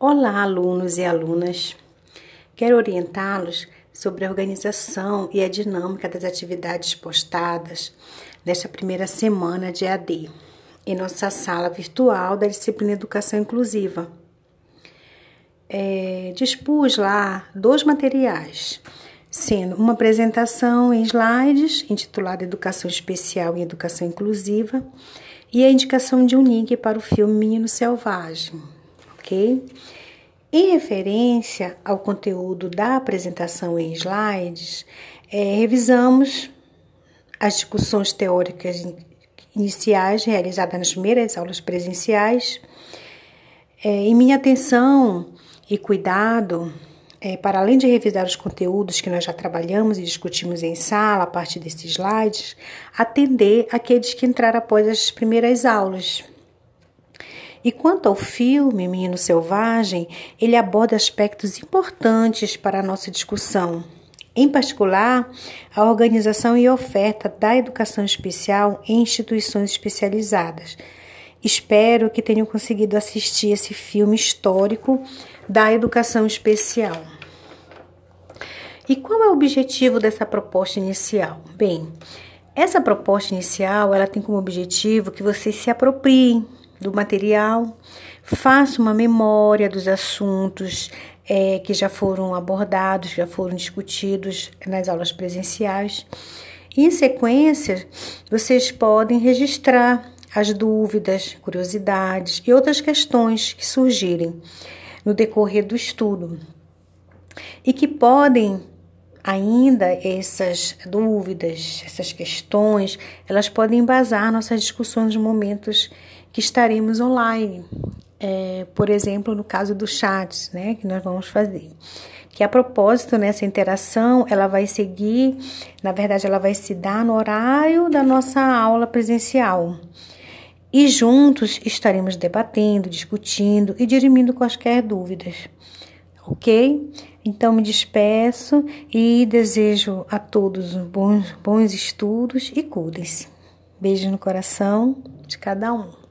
Olá, alunos e alunas. Quero orientá-los sobre a organização e a dinâmica das atividades postadas nesta primeira semana de AD, em nossa sala virtual da disciplina Educação Inclusiva. É, dispus lá dois materiais, sendo uma apresentação em slides intitulada Educação Especial e Educação Inclusiva e a indicação de um link para o filme Menino Selvagem ok? Em referência ao conteúdo da apresentação em slides, é, revisamos as discussões teóricas iniciais realizadas nas primeiras aulas presenciais. É, em minha atenção e cuidado, é, para além de revisar os conteúdos que nós já trabalhamos e discutimos em sala a partir desses slides, atender aqueles que entraram após as primeiras aulas. E quanto ao filme Menino Selvagem, ele aborda aspectos importantes para a nossa discussão. Em particular, a organização e oferta da educação especial em instituições especializadas. Espero que tenham conseguido assistir esse filme histórico da educação especial. E qual é o objetivo dessa proposta inicial? Bem, essa proposta inicial, ela tem como objetivo que vocês se apropriem do material, faça uma memória dos assuntos é, que já foram abordados, já foram discutidos nas aulas presenciais. Em sequência, vocês podem registrar as dúvidas, curiosidades e outras questões que surgirem no decorrer do estudo e que podem ainda essas dúvidas, essas questões, elas podem embasar nossas discussões nos momentos que estaremos online. É, por exemplo, no caso do chat, né, que nós vamos fazer. Que a propósito, nessa interação, ela vai seguir, na verdade, ela vai se dar no horário da nossa aula presencial. E juntos estaremos debatendo, discutindo e dirimindo quaisquer dúvidas. Ok? Então me despeço e desejo a todos bons, bons estudos e cuidem-se. Beijo no coração de cada um.